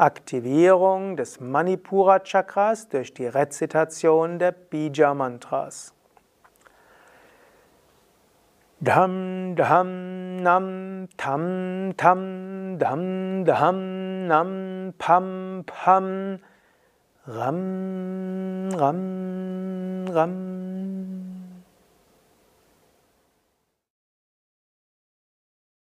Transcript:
Aktivierung des Manipura Chakras durch die Rezitation der Bija Mantras. Dham dham nam tam tam dham dham nam pam pam ram ram ram